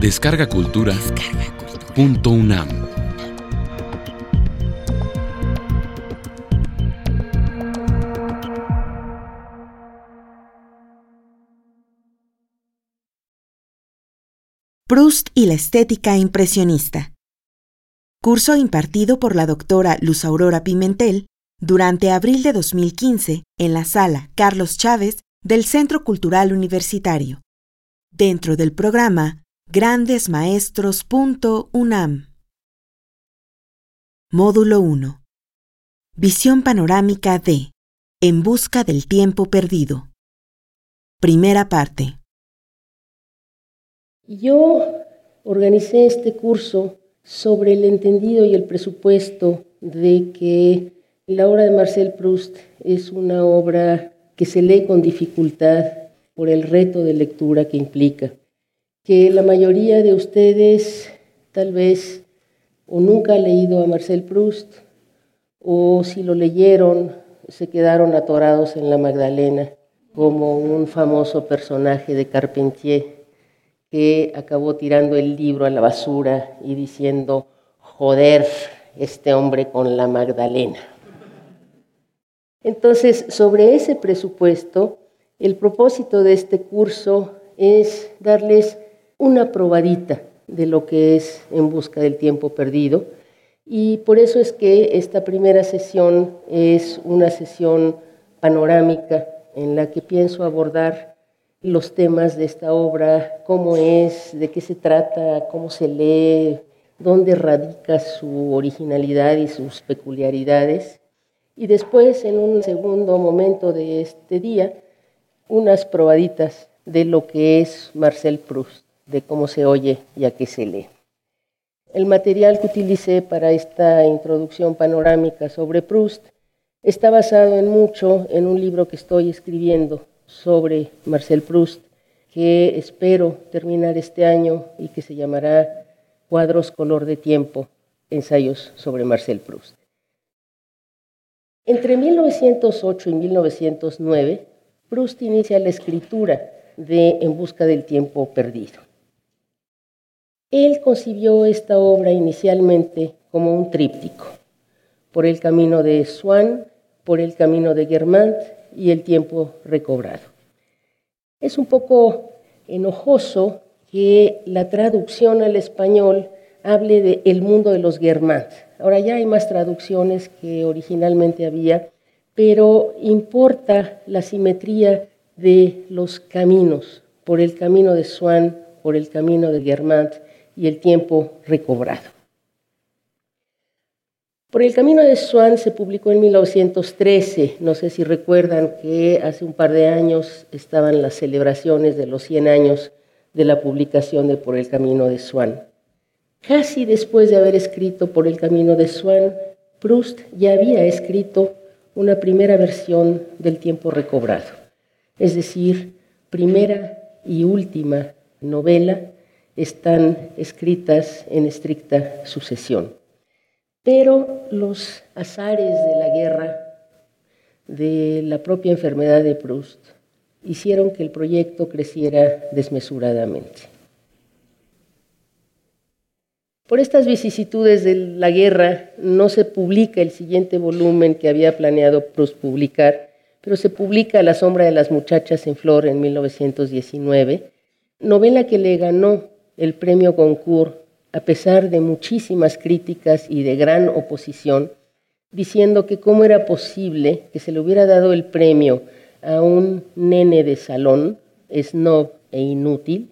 Descarga Cultura. Punto UNAM. Proust y la estética impresionista. Curso impartido por la doctora Luz Aurora Pimentel durante abril de 2015 en la sala Carlos Chávez del Centro Cultural Universitario, dentro del programa grandesmaestros.unam. Módulo 1. Visión panorámica de En busca del tiempo perdido. Primera parte. Yo organicé este curso sobre el entendido y el presupuesto de que la obra de Marcel Proust es una obra que se lee con dificultad por el reto de lectura que implica, que la mayoría de ustedes tal vez o nunca ha leído a Marcel Proust o si lo leyeron se quedaron atorados en la Magdalena como un famoso personaje de Carpentier que acabó tirando el libro a la basura y diciendo, joder, este hombre con la Magdalena. Entonces, sobre ese presupuesto, el propósito de este curso es darles una probadita de lo que es En Busca del Tiempo Perdido. Y por eso es que esta primera sesión es una sesión panorámica en la que pienso abordar los temas de esta obra, cómo es, de qué se trata, cómo se lee, dónde radica su originalidad y sus peculiaridades. Y después, en un segundo momento de este día, unas probaditas de lo que es Marcel Proust, de cómo se oye y a qué se lee. El material que utilicé para esta introducción panorámica sobre Proust está basado en mucho en un libro que estoy escribiendo sobre Marcel Proust, que espero terminar este año y que se llamará Cuadros Color de Tiempo, ensayos sobre Marcel Proust. Entre 1908 y 1909, Proust inicia la escritura de En busca del tiempo perdido. Él concibió esta obra inicialmente como un tríptico, por el camino de Swann, por el camino de Guermantes y el tiempo recobrado. Es un poco enojoso que la traducción al español hable de el mundo de los Guermantes. Ahora ya hay más traducciones que originalmente había, pero importa la simetría de los caminos, por el camino de Swann, por el camino de Guermantes y el tiempo recobrado. Por el camino de Swann se publicó en 1913. No sé si recuerdan que hace un par de años estaban las celebraciones de los 100 años de la publicación de Por el camino de Swann. Casi después de haber escrito Por el camino de Swann, Proust ya había escrito una primera versión del tiempo recobrado, es decir, primera y última novela están escritas en estricta sucesión. Pero los azares de la guerra, de la propia enfermedad de Proust, hicieron que el proyecto creciera desmesuradamente. Por estas vicisitudes de la guerra no se publica el siguiente volumen que había planeado Proust publicar, pero se publica La sombra de las muchachas en flor en 1919, novela que le ganó el premio Goncourt a pesar de muchísimas críticas y de gran oposición, diciendo que cómo era posible que se le hubiera dado el premio a un nene de salón, snob e inútil,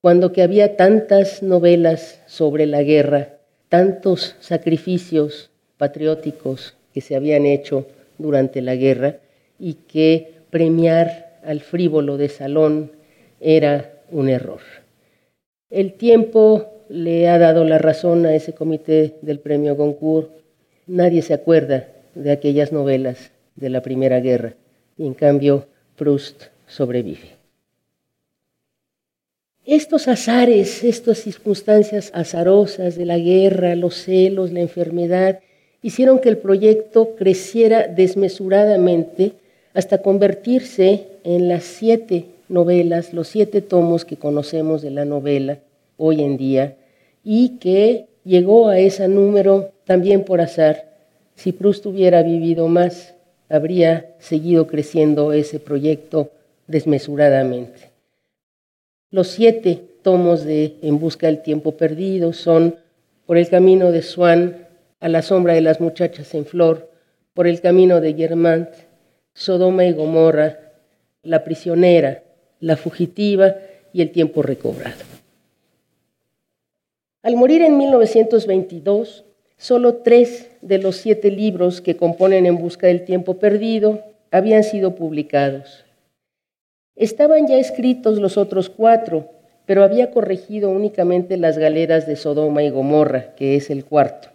cuando que había tantas novelas sobre la guerra, tantos sacrificios patrióticos que se habían hecho durante la guerra y que premiar al frívolo de salón era un error. El tiempo le ha dado la razón a ese comité del premio Goncourt. Nadie se acuerda de aquellas novelas de la Primera Guerra y en cambio Proust sobrevive. Estos azares, estas circunstancias azarosas de la guerra, los celos, la enfermedad, hicieron que el proyecto creciera desmesuradamente hasta convertirse en las siete novelas, los siete tomos que conocemos de la novela, hoy en día y que llegó a ese número también por azar. Si Proust hubiera vivido más, habría seguido creciendo ese proyecto desmesuradamente. Los siete tomos de En Busca del Tiempo Perdido son Por el Camino de Swan, A la Sombra de las Muchachas en Flor, Por el Camino de Germant, Sodoma y Gomorra, La Prisionera, La Fugitiva y El Tiempo Recobrado. Al morir en 1922, solo tres de los siete libros que componen En Busca del Tiempo Perdido habían sido publicados. Estaban ya escritos los otros cuatro, pero había corregido únicamente las galeras de Sodoma y Gomorra, que es el cuarto.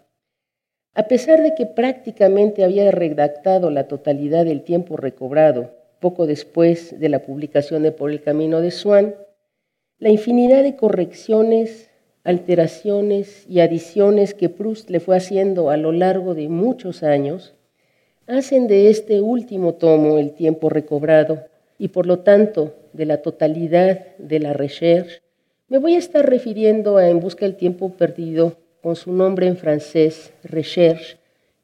A pesar de que prácticamente había redactado la totalidad del tiempo recobrado, poco después de la publicación de Por el Camino de Swan, la infinidad de correcciones alteraciones y adiciones que Proust le fue haciendo a lo largo de muchos años, hacen de este último tomo el tiempo recobrado y por lo tanto de la totalidad de la recherche, me voy a estar refiriendo a En Busca del Tiempo Perdido con su nombre en francés, recherche,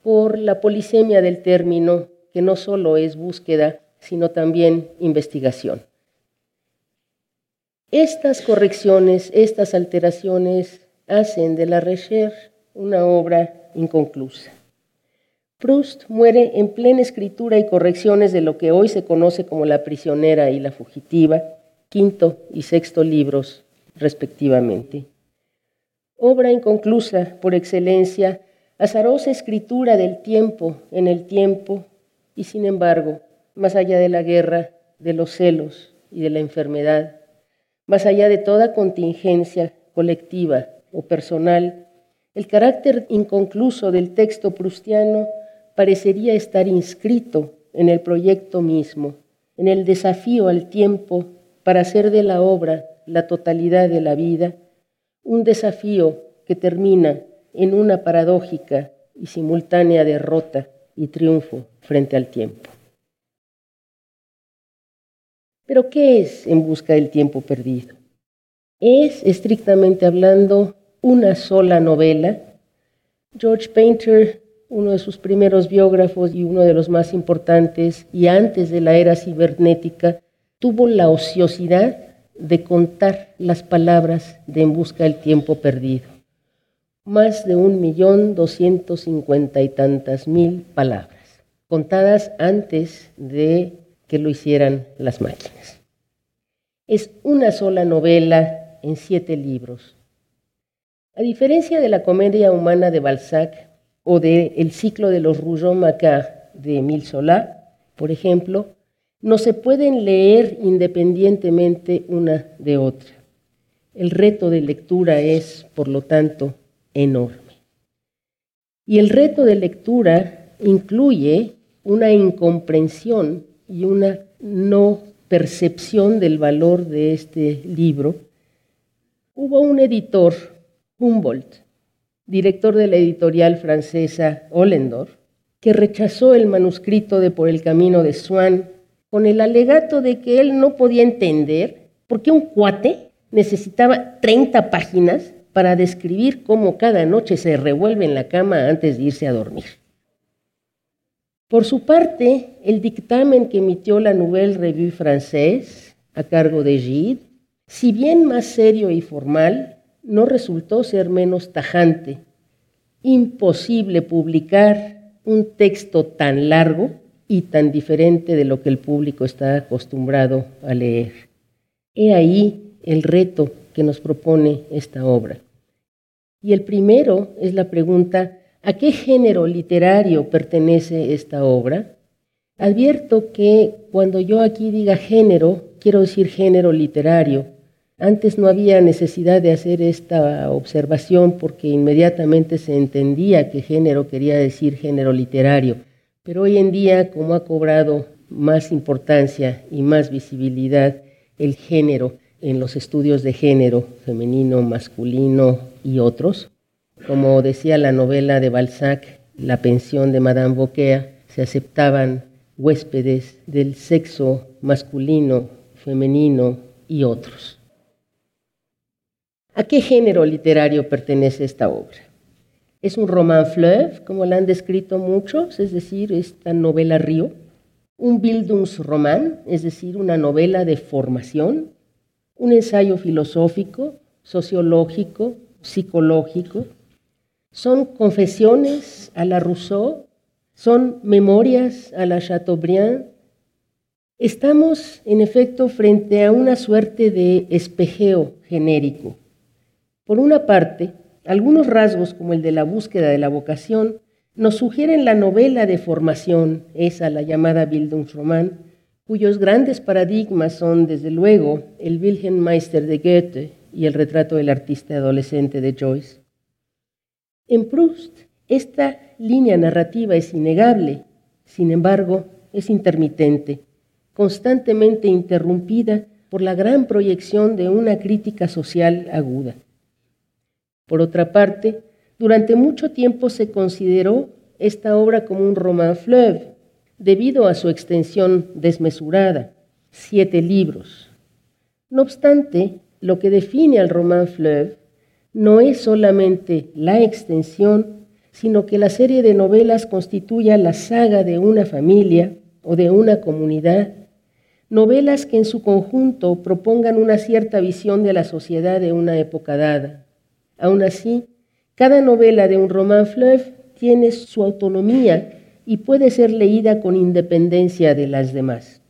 por la polisemia del término, que no solo es búsqueda, sino también investigación. Estas correcciones, estas alteraciones hacen de la Recherche una obra inconclusa. Proust muere en plena escritura y correcciones de lo que hoy se conoce como La prisionera y La fugitiva, quinto y sexto libros respectivamente. Obra inconclusa por excelencia, azarosa escritura del tiempo en el tiempo y sin embargo, más allá de la guerra, de los celos y de la enfermedad, más allá de toda contingencia colectiva o personal, el carácter inconcluso del texto prustiano parecería estar inscrito en el proyecto mismo, en el desafío al tiempo para hacer de la obra la totalidad de la vida, un desafío que termina en una paradójica y simultánea derrota y triunfo frente al tiempo. Pero ¿qué es En busca del tiempo perdido? Es, estrictamente hablando, una sola novela. George Painter, uno de sus primeros biógrafos y uno de los más importantes, y antes de la era cibernética, tuvo la ociosidad de contar las palabras de En busca del tiempo perdido. Más de un millón doscientos cincuenta y tantas mil palabras, contadas antes de que lo hicieran las máquinas. Es una sola novela en siete libros. A diferencia de la comedia humana de Balzac o de El ciclo de los Rougon Macquart de Emile Zola, por ejemplo, no se pueden leer independientemente una de otra. El reto de lectura es, por lo tanto, enorme. Y el reto de lectura incluye una incomprensión y una no percepción del valor de este libro, hubo un editor, Humboldt, director de la editorial francesa Ollendorf, que rechazó el manuscrito de Por el Camino de Swann con el alegato de que él no podía entender por qué un cuate necesitaba 30 páginas para describir cómo cada noche se revuelve en la cama antes de irse a dormir. Por su parte, el dictamen que emitió la Nouvelle Revue Française, a cargo de Gide, si bien más serio y formal, no resultó ser menos tajante. Imposible publicar un texto tan largo y tan diferente de lo que el público está acostumbrado a leer. He ahí el reto que nos propone esta obra. Y el primero es la pregunta, ¿A qué género literario pertenece esta obra? Advierto que cuando yo aquí diga género, quiero decir género literario. Antes no había necesidad de hacer esta observación porque inmediatamente se entendía que género quería decir género literario. Pero hoy en día, como ha cobrado más importancia y más visibilidad el género en los estudios de género femenino, masculino y otros, como decía la novela de Balzac, La pensión de Madame Beaucaire, se aceptaban huéspedes del sexo masculino, femenino y otros. ¿A qué género literario pertenece esta obra? Es un roman fleuve, como la han descrito muchos, es decir, esta novela río, un Bildungsroman, es decir, una novela de formación, un ensayo filosófico, sociológico, psicológico, son confesiones a la Rousseau, son memorias a la Chateaubriand. Estamos, en efecto, frente a una suerte de espejeo genérico. Por una parte, algunos rasgos como el de la búsqueda de la vocación nos sugieren la novela de formación, esa la llamada Bildungsroman, cuyos grandes paradigmas son, desde luego, el Wilhelm de Goethe y el retrato del artista adolescente de Joyce. En Proust, esta línea narrativa es innegable, sin embargo, es intermitente, constantemente interrumpida por la gran proyección de una crítica social aguda. Por otra parte, durante mucho tiempo se consideró esta obra como un roman fleuve, debido a su extensión desmesurada, siete libros. No obstante, lo que define al roman fleuve no es solamente la extensión, sino que la serie de novelas constituye la saga de una familia o de una comunidad, novelas que en su conjunto propongan una cierta visión de la sociedad de una época dada. Aún así, cada novela de un roman fleuve tiene su autonomía y puede ser leída con independencia de las demás.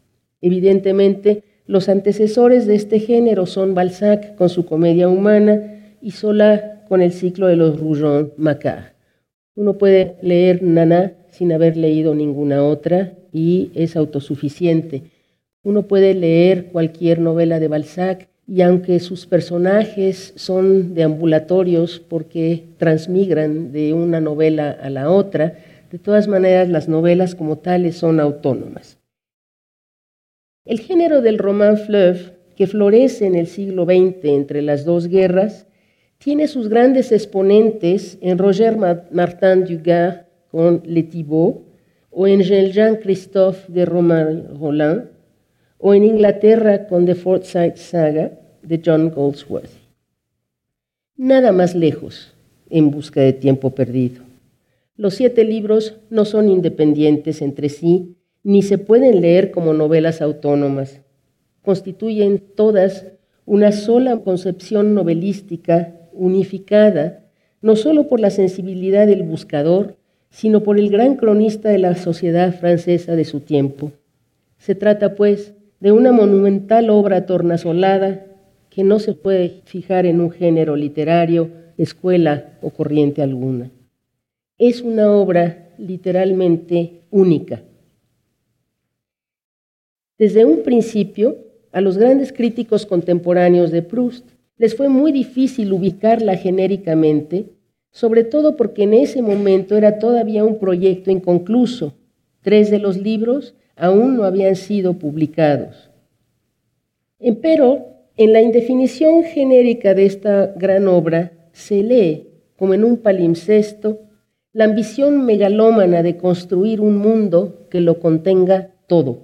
Evidentemente, los antecesores de este género son Balzac con su comedia humana y sola con el ciclo de los Rougon Macquart. Uno puede leer Nana sin haber leído ninguna otra y es autosuficiente. Uno puede leer cualquier novela de Balzac y aunque sus personajes son deambulatorios porque transmigran de una novela a la otra, de todas maneras las novelas como tales son autónomas. El género del roman fleuve, que florece en el siglo XX entre las dos guerras, tiene sus grandes exponentes en Roger Martin Dugard con Le Thibault, o en Jean-Christophe de Romain Roland, o en Inglaterra con The Forsyth Saga de John Goldsworthy. Nada más lejos en busca de tiempo perdido. Los siete libros no son independientes entre sí, ni se pueden leer como novelas autónomas. Constituyen todas una sola concepción novelística unificada no solo por la sensibilidad del buscador, sino por el gran cronista de la sociedad francesa de su tiempo. Se trata, pues, de una monumental obra tornasolada que no se puede fijar en un género literario, escuela o corriente alguna. Es una obra literalmente única. Desde un principio, a los grandes críticos contemporáneos de Proust les fue muy difícil ubicarla genéricamente, sobre todo porque en ese momento era todavía un proyecto inconcluso. Tres de los libros aún no habían sido publicados. Empero, en la indefinición genérica de esta gran obra se lee, como en un palimpsesto, la ambición megalómana de construir un mundo que lo contenga todo.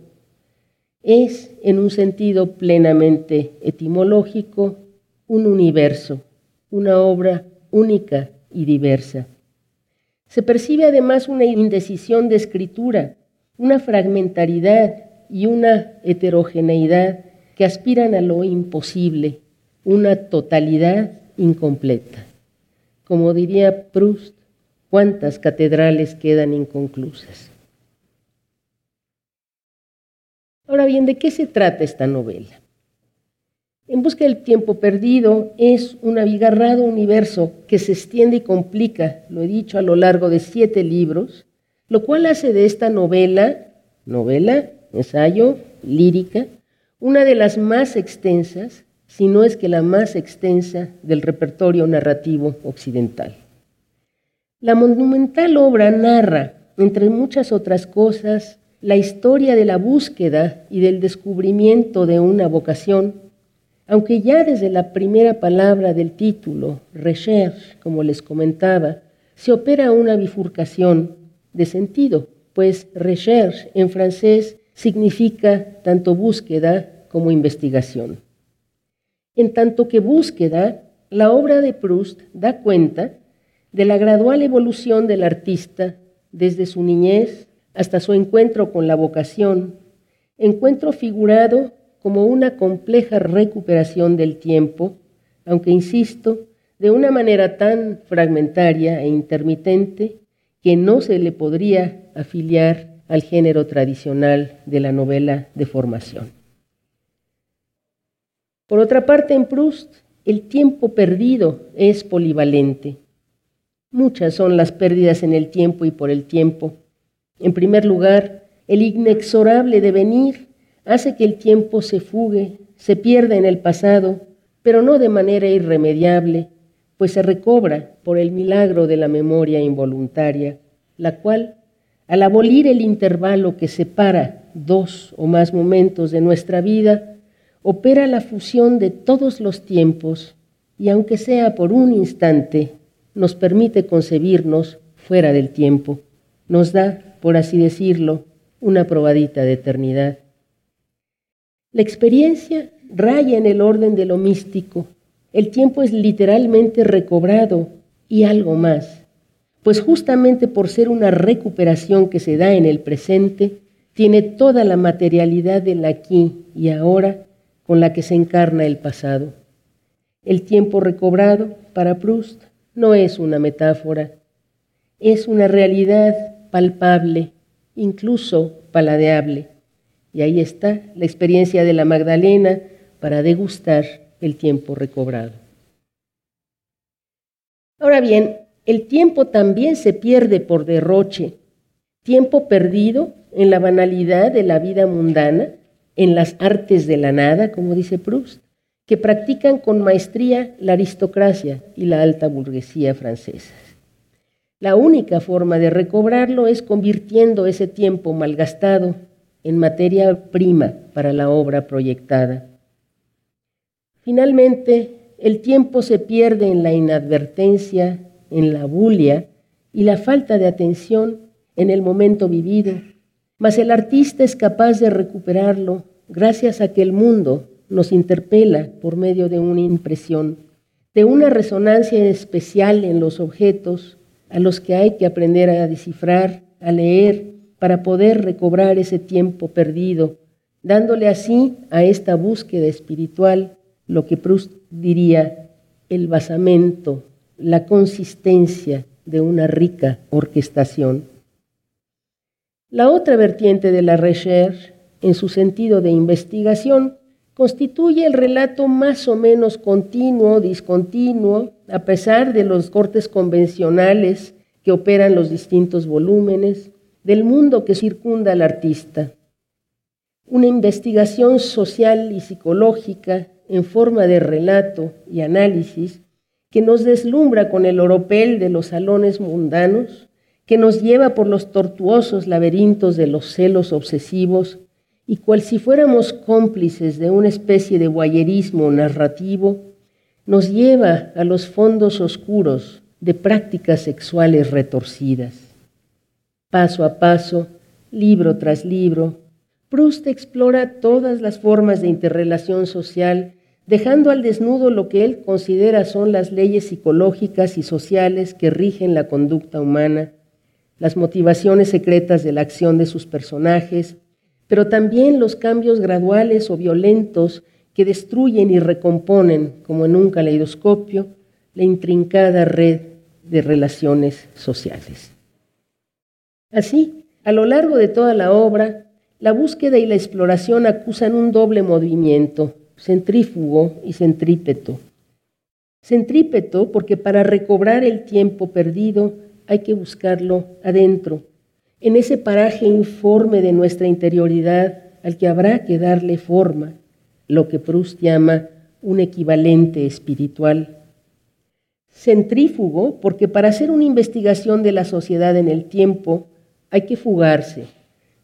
Es, en un sentido plenamente etimológico, un universo, una obra única y diversa. Se percibe además una indecisión de escritura, una fragmentaridad y una heterogeneidad que aspiran a lo imposible, una totalidad incompleta. Como diría Proust, ¿cuántas catedrales quedan inconclusas? Ahora bien, ¿de qué se trata esta novela? En busca del tiempo perdido es un abigarrado universo que se extiende y complica, lo he dicho, a lo largo de siete libros, lo cual hace de esta novela, novela, ensayo, lírica, una de las más extensas, si no es que la más extensa del repertorio narrativo occidental. La monumental obra narra, entre muchas otras cosas, la historia de la búsqueda y del descubrimiento de una vocación aunque ya desde la primera palabra del título, recherche, como les comentaba, se opera una bifurcación de sentido, pues recherche en francés significa tanto búsqueda como investigación. En tanto que búsqueda la obra de Proust da cuenta de la gradual evolución del artista desde su niñez hasta su encuentro con la vocación, encuentro figurado como una compleja recuperación del tiempo, aunque insisto, de una manera tan fragmentaria e intermitente que no se le podría afiliar al género tradicional de la novela de formación. Por otra parte, en Proust, el tiempo perdido es polivalente. Muchas son las pérdidas en el tiempo y por el tiempo. En primer lugar, el inexorable devenir hace que el tiempo se fugue, se pierda en el pasado, pero no de manera irremediable, pues se recobra por el milagro de la memoria involuntaria, la cual, al abolir el intervalo que separa dos o más momentos de nuestra vida, opera la fusión de todos los tiempos y aunque sea por un instante, nos permite concebirnos fuera del tiempo. Nos da, por así decirlo, una probadita de eternidad. La experiencia raya en el orden de lo místico. El tiempo es literalmente recobrado y algo más, pues justamente por ser una recuperación que se da en el presente, tiene toda la materialidad del aquí y ahora con la que se encarna el pasado. El tiempo recobrado para Proust no es una metáfora, es una realidad palpable, incluso paladeable. Y ahí está la experiencia de la Magdalena para degustar el tiempo recobrado. Ahora bien, el tiempo también se pierde por derroche, tiempo perdido en la banalidad de la vida mundana, en las artes de la nada, como dice Proust, que practican con maestría la aristocracia y la alta burguesía francesas. La única forma de recobrarlo es convirtiendo ese tiempo malgastado en materia prima para la obra proyectada. Finalmente, el tiempo se pierde en la inadvertencia, en la bulia y la falta de atención en el momento vivido mas el artista es capaz de recuperarlo gracias a que el mundo nos interpela por medio de una impresión, de una resonancia especial en los objetos a los que hay que aprender a descifrar, a leer, para poder recobrar ese tiempo perdido, dándole así a esta búsqueda espiritual lo que Proust diría el basamento, la consistencia de una rica orquestación. La otra vertiente de la recherche, en su sentido de investigación, constituye el relato más o menos continuo, discontinuo, a pesar de los cortes convencionales que operan los distintos volúmenes, del mundo que circunda al artista. Una investigación social y psicológica en forma de relato y análisis que nos deslumbra con el oropel de los salones mundanos que nos lleva por los tortuosos laberintos de los celos obsesivos y cual si fuéramos cómplices de una especie de guayerismo narrativo, nos lleva a los fondos oscuros de prácticas sexuales retorcidas. Paso a paso, libro tras libro, Proust explora todas las formas de interrelación social, dejando al desnudo lo que él considera son las leyes psicológicas y sociales que rigen la conducta humana las motivaciones secretas de la acción de sus personajes, pero también los cambios graduales o violentos que destruyen y recomponen, como en un caleidoscopio, la intrincada red de relaciones sociales. Así, a lo largo de toda la obra, la búsqueda y la exploración acusan un doble movimiento, centrífugo y centrípeto. Centrípeto porque para recobrar el tiempo perdido hay que buscarlo adentro, en ese paraje informe de nuestra interioridad al que habrá que darle forma, lo que Proust llama un equivalente espiritual. Centrífugo, porque para hacer una investigación de la sociedad en el tiempo hay que fugarse,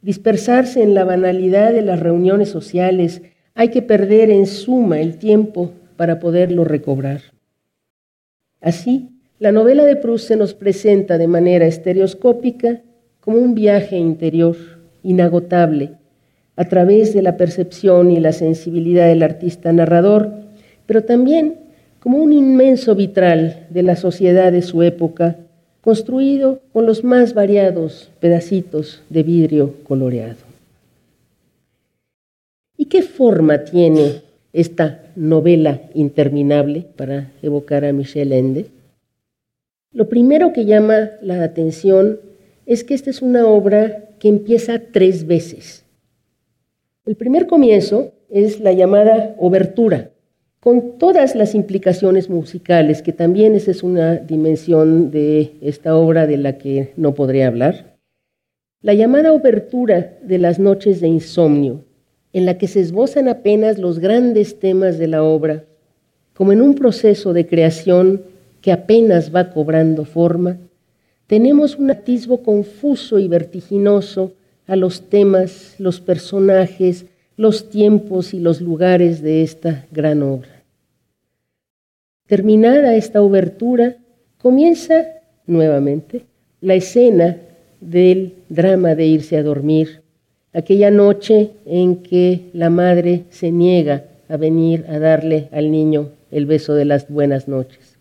dispersarse en la banalidad de las reuniones sociales, hay que perder en suma el tiempo para poderlo recobrar. Así, la novela de Proust se nos presenta de manera estereoscópica como un viaje interior inagotable a través de la percepción y la sensibilidad del artista narrador, pero también como un inmenso vitral de la sociedad de su época, construido con los más variados pedacitos de vidrio coloreado. ¿Y qué forma tiene esta novela interminable para evocar a Michel Ende? Lo primero que llama la atención es que esta es una obra que empieza tres veces. El primer comienzo es la llamada obertura, con todas las implicaciones musicales, que también esa es una dimensión de esta obra de la que no podré hablar. La llamada obertura de las noches de insomnio, en la que se esbozan apenas los grandes temas de la obra, como en un proceso de creación que apenas va cobrando forma, tenemos un atisbo confuso y vertiginoso a los temas, los personajes, los tiempos y los lugares de esta gran obra. Terminada esta obertura, comienza nuevamente la escena del drama de irse a dormir, aquella noche en que la madre se niega a venir a darle al niño el beso de las buenas noches.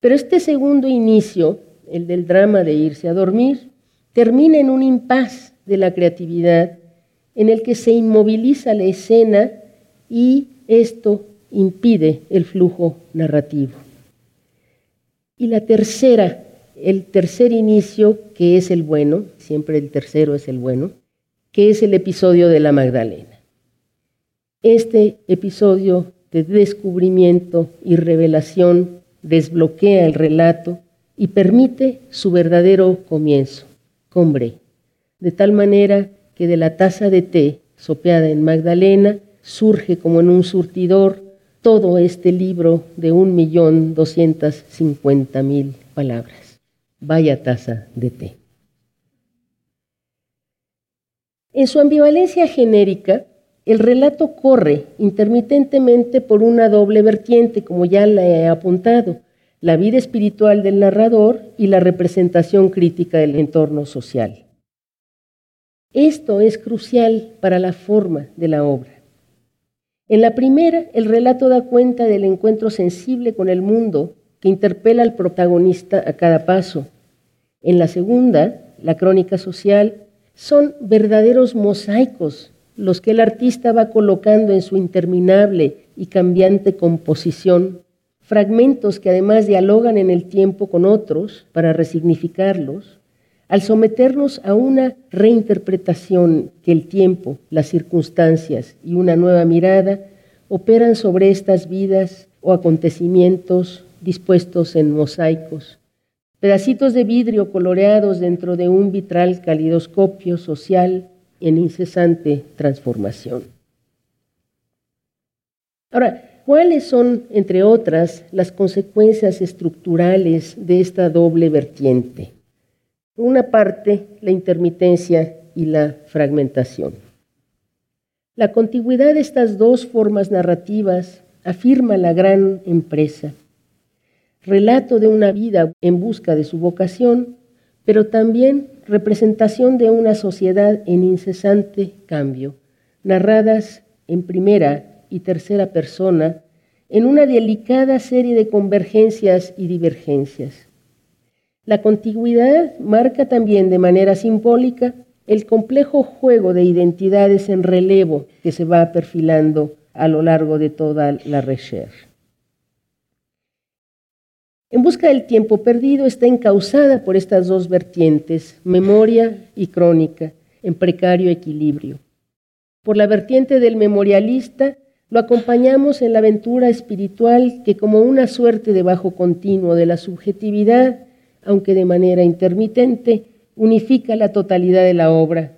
Pero este segundo inicio, el del drama de irse a dormir, termina en un impas de la creatividad en el que se inmoviliza la escena y esto impide el flujo narrativo. Y la tercera, el tercer inicio, que es el bueno, siempre el tercero es el bueno, que es el episodio de la Magdalena. Este episodio de descubrimiento y revelación desbloquea el relato y permite su verdadero comienzo, combre, de tal manera que de la taza de té sopeada en Magdalena surge como en un surtidor todo este libro de un millón doscientas cincuenta mil palabras. Vaya taza de té. En su ambivalencia genérica, el relato corre intermitentemente por una doble vertiente, como ya la he apuntado, la vida espiritual del narrador y la representación crítica del entorno social. Esto es crucial para la forma de la obra. En la primera, el relato da cuenta del encuentro sensible con el mundo que interpela al protagonista a cada paso. En la segunda, la crónica social, son verdaderos mosaicos los que el artista va colocando en su interminable y cambiante composición, fragmentos que además dialogan en el tiempo con otros para resignificarlos, al someternos a una reinterpretación que el tiempo, las circunstancias y una nueva mirada operan sobre estas vidas o acontecimientos dispuestos en mosaicos, pedacitos de vidrio coloreados dentro de un vitral calidoscopio social en incesante transformación. Ahora, ¿cuáles son, entre otras, las consecuencias estructurales de esta doble vertiente? Una parte, la intermitencia y la fragmentación. La contigüidad de estas dos formas narrativas afirma la gran empresa, relato de una vida en busca de su vocación, pero también representación de una sociedad en incesante cambio, narradas en primera y tercera persona en una delicada serie de convergencias y divergencias. La contigüidad marca también de manera simbólica el complejo juego de identidades en relevo que se va perfilando a lo largo de toda la recherche. En busca del tiempo perdido está encausada por estas dos vertientes, memoria y crónica, en precario equilibrio. Por la vertiente del memorialista, lo acompañamos en la aventura espiritual que como una suerte de bajo continuo de la subjetividad aunque de manera intermitente, unifica la totalidad de la obra.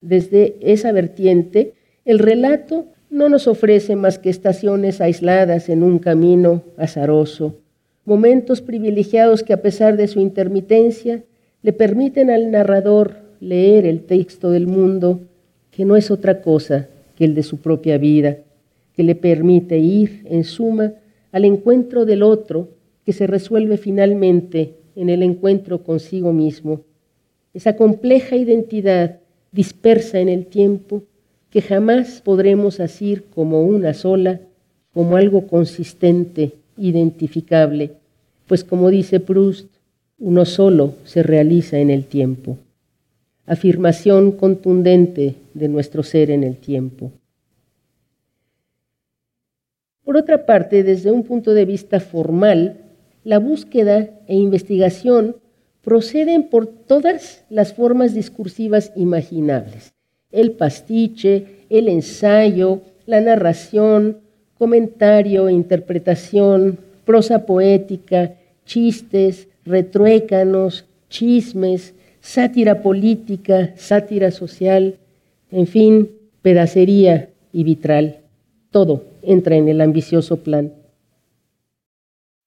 Desde esa vertiente, el relato no nos ofrece más que estaciones aisladas en un camino azaroso, momentos privilegiados que a pesar de su intermitencia le permiten al narrador leer el texto del mundo, que no es otra cosa que el de su propia vida, que le permite ir, en suma, al encuentro del otro, que se resuelve finalmente en el encuentro consigo mismo, esa compleja identidad dispersa en el tiempo que jamás podremos asir como una sola, como algo consistente identificable, pues como dice Proust, uno solo se realiza en el tiempo. Afirmación contundente de nuestro ser en el tiempo. Por otra parte, desde un punto de vista formal, la búsqueda e investigación proceden por todas las formas discursivas imaginables. El pastiche, el ensayo, la narración, comentario, interpretación, prosa poética, chistes, retruécanos, chismes, sátira política, sátira social, en fin, pedacería y vitral. Todo entra en el ambicioso plan.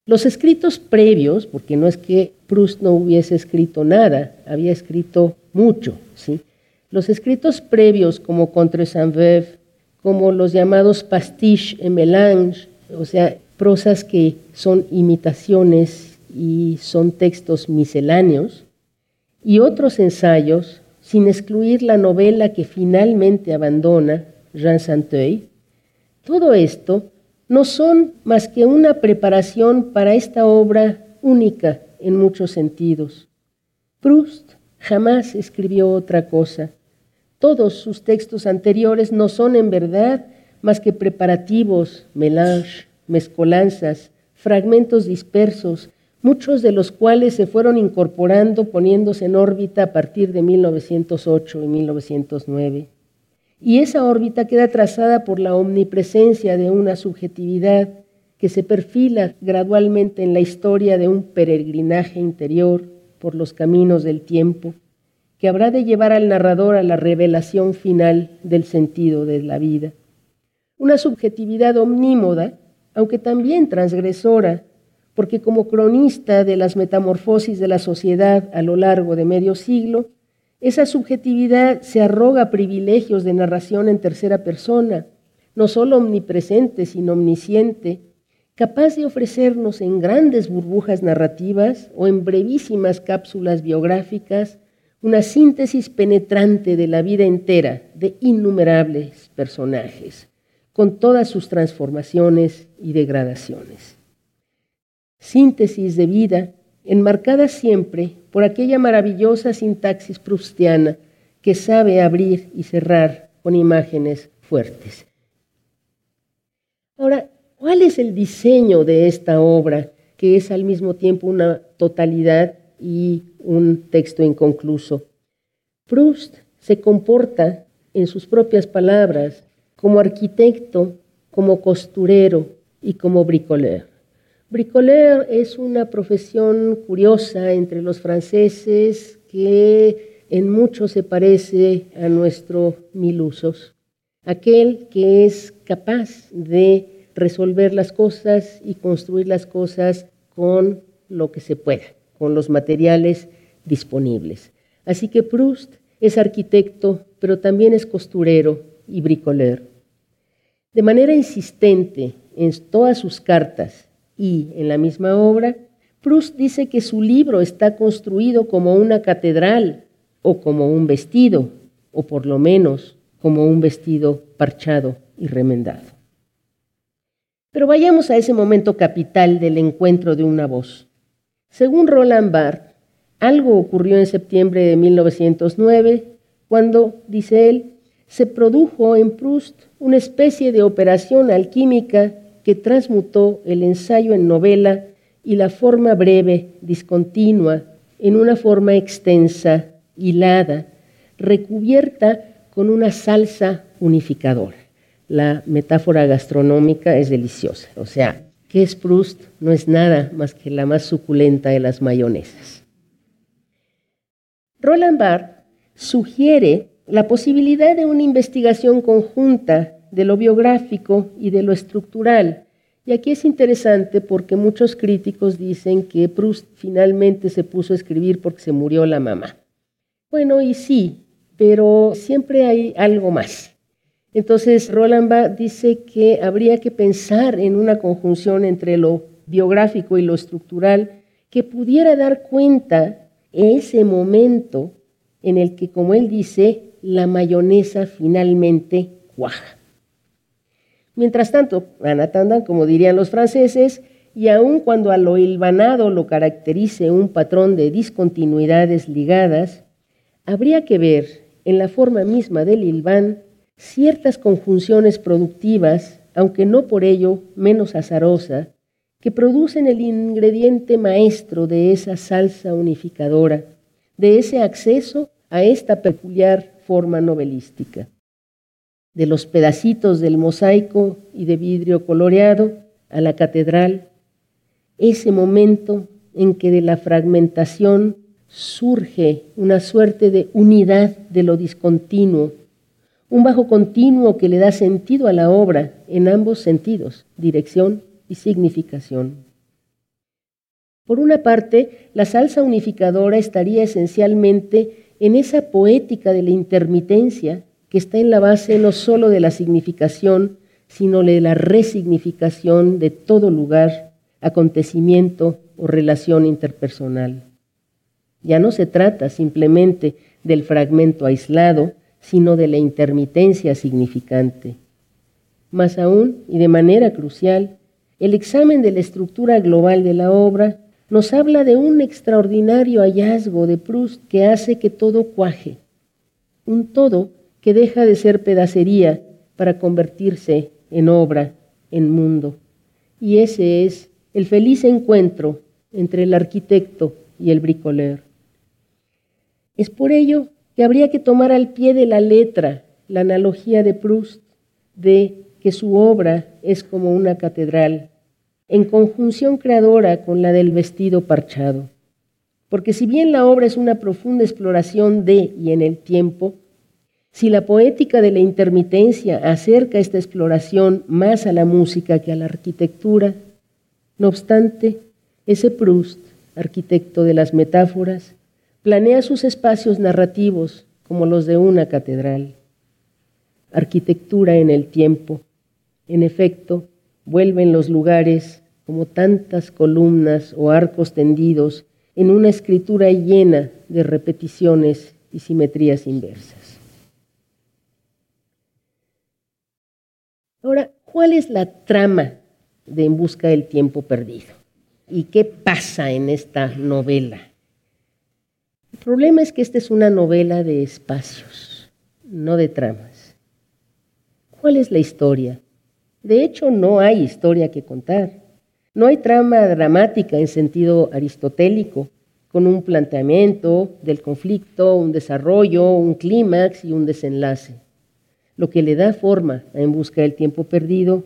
Los escritos previos, porque no es que Proust no hubiese escrito nada, había escrito mucho, ¿sí? Los escritos previos como Contre Saint-Veuve, como los llamados pastiche et mélange, o sea, prosas que son imitaciones y son textos misceláneos, y otros ensayos, sin excluir la novela que finalmente abandona Jean Santeuil, todo esto no son más que una preparación para esta obra única en muchos sentidos. Proust jamás escribió otra cosa. Todos sus textos anteriores no son en verdad más que preparativos, melange, mezcolanzas, fragmentos dispersos, muchos de los cuales se fueron incorporando poniéndose en órbita a partir de 1908 y 1909. Y esa órbita queda trazada por la omnipresencia de una subjetividad que se perfila gradualmente en la historia de un peregrinaje interior por los caminos del tiempo, que habrá de llevar al narrador a la revelación final del sentido de la vida. Una subjetividad omnímoda, aunque también transgresora, porque como cronista de las metamorfosis de la sociedad a lo largo de medio siglo, esa subjetividad se arroga privilegios de narración en tercera persona, no solo omnipresente, sino omnisciente, capaz de ofrecernos en grandes burbujas narrativas o en brevísimas cápsulas biográficas una síntesis penetrante de la vida entera de innumerables personajes, con todas sus transformaciones y degradaciones. Síntesis de vida enmarcada siempre por aquella maravillosa sintaxis prustiana que sabe abrir y cerrar con imágenes fuertes. Ahora, ¿Cuál es el diseño de esta obra, que es al mismo tiempo una totalidad y un texto inconcluso? Proust se comporta, en sus propias palabras, como arquitecto, como costurero y como bricoleur. Bricoleur es una profesión curiosa entre los franceses que en mucho se parece a nuestro mil usos. Aquel que es capaz de resolver las cosas y construir las cosas con lo que se pueda, con los materiales disponibles. Así que Proust es arquitecto, pero también es costurero y bricoleur. De manera insistente en todas sus cartas y en la misma obra, Proust dice que su libro está construido como una catedral o como un vestido, o por lo menos como un vestido parchado y remendado. Pero vayamos a ese momento capital del encuentro de una voz. Según Roland Barthes, algo ocurrió en septiembre de 1909 cuando, dice él, se produjo en Proust una especie de operación alquímica que transmutó el ensayo en novela y la forma breve, discontinua, en una forma extensa, hilada, recubierta con una salsa unificadora la metáfora gastronómica es deliciosa. O sea, ¿qué es Proust? No es nada más que la más suculenta de las mayonesas. Roland Barthes sugiere la posibilidad de una investigación conjunta de lo biográfico y de lo estructural. Y aquí es interesante porque muchos críticos dicen que Proust finalmente se puso a escribir porque se murió la mamá. Bueno, y sí, pero siempre hay algo más. Entonces, Roland Barthes dice que habría que pensar en una conjunción entre lo biográfico y lo estructural que pudiera dar cuenta ese momento en el que, como él dice, la mayonesa finalmente cuaja. Mientras tanto, Anatanda, como dirían los franceses, y aun cuando a lo hilvanado lo caracterice un patrón de discontinuidades ligadas, habría que ver en la forma misma del hilván ciertas conjunciones productivas, aunque no por ello menos azarosa, que producen el ingrediente maestro de esa salsa unificadora, de ese acceso a esta peculiar forma novelística. De los pedacitos del mosaico y de vidrio coloreado a la catedral, ese momento en que de la fragmentación surge una suerte de unidad de lo discontinuo, un bajo continuo que le da sentido a la obra en ambos sentidos, dirección y significación. Por una parte, la salsa unificadora estaría esencialmente en esa poética de la intermitencia que está en la base no sólo de la significación, sino de la resignificación de todo lugar, acontecimiento o relación interpersonal. Ya no se trata simplemente del fragmento aislado, sino de la intermitencia significante. Más aún, y de manera crucial, el examen de la estructura global de la obra nos habla de un extraordinario hallazgo de Proust que hace que todo cuaje, un todo que deja de ser pedacería para convertirse en obra, en mundo. Y ese es el feliz encuentro entre el arquitecto y el bricoleur. Es por ello que habría que tomar al pie de la letra la analogía de Proust de que su obra es como una catedral, en conjunción creadora con la del vestido parchado. Porque si bien la obra es una profunda exploración de y en el tiempo, si la poética de la intermitencia acerca esta exploración más a la música que a la arquitectura, no obstante, ese Proust, arquitecto de las metáforas, planea sus espacios narrativos como los de una catedral. Arquitectura en el tiempo, en efecto, vuelven los lugares como tantas columnas o arcos tendidos en una escritura llena de repeticiones y simetrías inversas. Ahora, ¿cuál es la trama de En Busca del Tiempo Perdido? ¿Y qué pasa en esta novela? El problema es que esta es una novela de espacios, no de tramas. ¿Cuál es la historia? De hecho, no hay historia que contar. No hay trama dramática en sentido aristotélico, con un planteamiento del conflicto, un desarrollo, un clímax y un desenlace. Lo que le da forma En Busca del Tiempo Perdido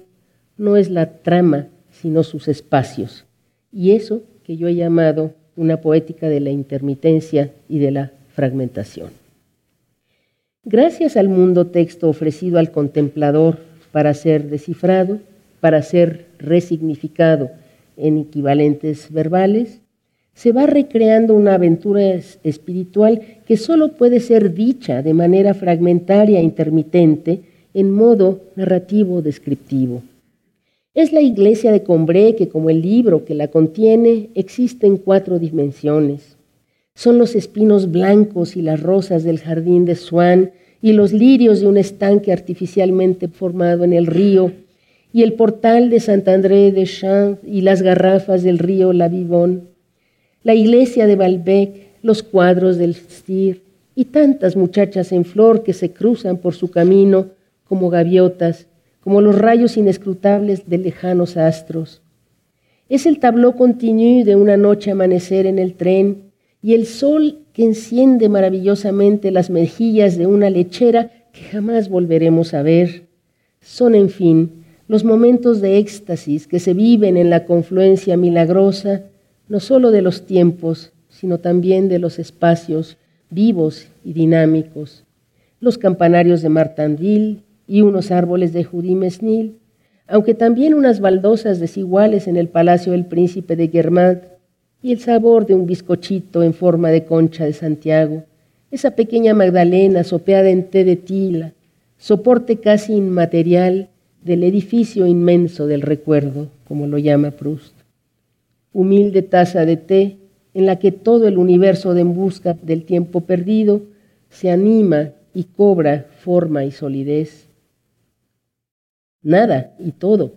no es la trama, sino sus espacios. Y eso que yo he llamado una poética de la intermitencia y de la fragmentación. Gracias al mundo texto ofrecido al contemplador para ser descifrado, para ser resignificado en equivalentes verbales, se va recreando una aventura espiritual que solo puede ser dicha de manera fragmentaria e intermitente en modo narrativo descriptivo. Es la iglesia de Combré que, como el libro que la contiene, existe en cuatro dimensiones. Son los espinos blancos y las rosas del jardín de Swan y los lirios de un estanque artificialmente formado en el río y el portal de Sant-André de Champs y las garrafas del río La Vivonne, la iglesia de Balbec, los cuadros del Stier y tantas muchachas en flor que se cruzan por su camino como gaviotas, como los rayos inescrutables de lejanos astros. Es el tabló continuo de una noche amanecer en el tren y el sol que enciende maravillosamente las mejillas de una lechera que jamás volveremos a ver. Son, en fin, los momentos de éxtasis que se viven en la confluencia milagrosa, no solo de los tiempos, sino también de los espacios vivos y dinámicos. Los campanarios de Martinville y unos árboles de Judí Mesnil, aunque también unas baldosas desiguales en el palacio del príncipe de Guermant y el sabor de un bizcochito en forma de concha de Santiago, esa pequeña Magdalena sopeada en té de tila, soporte casi inmaterial del edificio inmenso del recuerdo, como lo llama Proust. Humilde taza de té en la que todo el universo de en busca del tiempo perdido se anima y cobra forma y solidez. Nada y todo.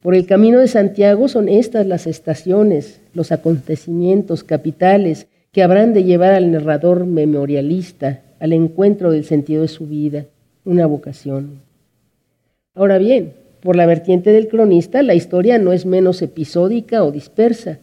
Por el camino de Santiago son estas las estaciones, los acontecimientos capitales que habrán de llevar al narrador memorialista al encuentro del sentido de su vida, una vocación. Ahora bien, por la vertiente del cronista, la historia no es menos episódica o dispersa.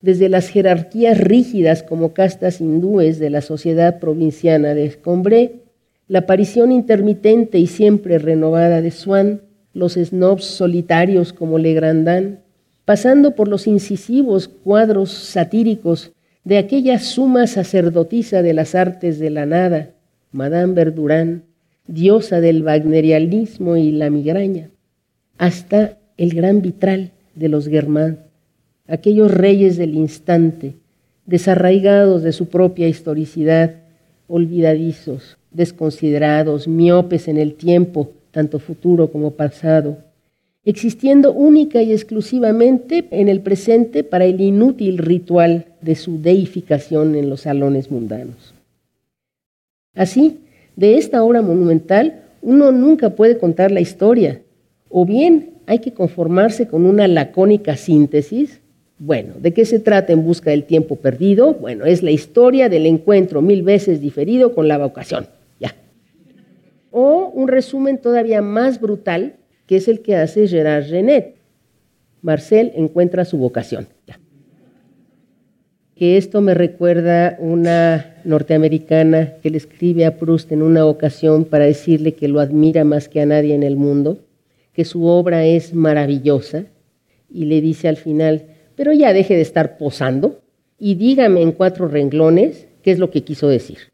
Desde las jerarquías rígidas como castas hindúes de la sociedad provinciana de Escombré, la aparición intermitente y siempre renovada de Swann, los snobs solitarios como Legrandin, pasando por los incisivos cuadros satíricos de aquella suma sacerdotisa de las artes de la nada, Madame Verdurán, diosa del wagnerianismo y la migraña, hasta el gran vitral de los Germán, aquellos reyes del instante, desarraigados de su propia historicidad, olvidadizos, desconsiderados, miopes en el tiempo, tanto futuro como pasado, existiendo única y exclusivamente en el presente para el inútil ritual de su deificación en los salones mundanos. Así, de esta obra monumental, uno nunca puede contar la historia, o bien hay que conformarse con una lacónica síntesis. Bueno, ¿de qué se trata en busca del tiempo perdido? Bueno, es la historia del encuentro mil veces diferido con la vocación. Ya. O un resumen todavía más brutal, que es el que hace Gerard Renet. Marcel encuentra su vocación. Ya que esto me recuerda una norteamericana que le escribe a Proust en una ocasión para decirle que lo admira más que a nadie en el mundo, que su obra es maravillosa, y le dice al final, pero ya deje de estar posando y dígame en cuatro renglones qué es lo que quiso decir.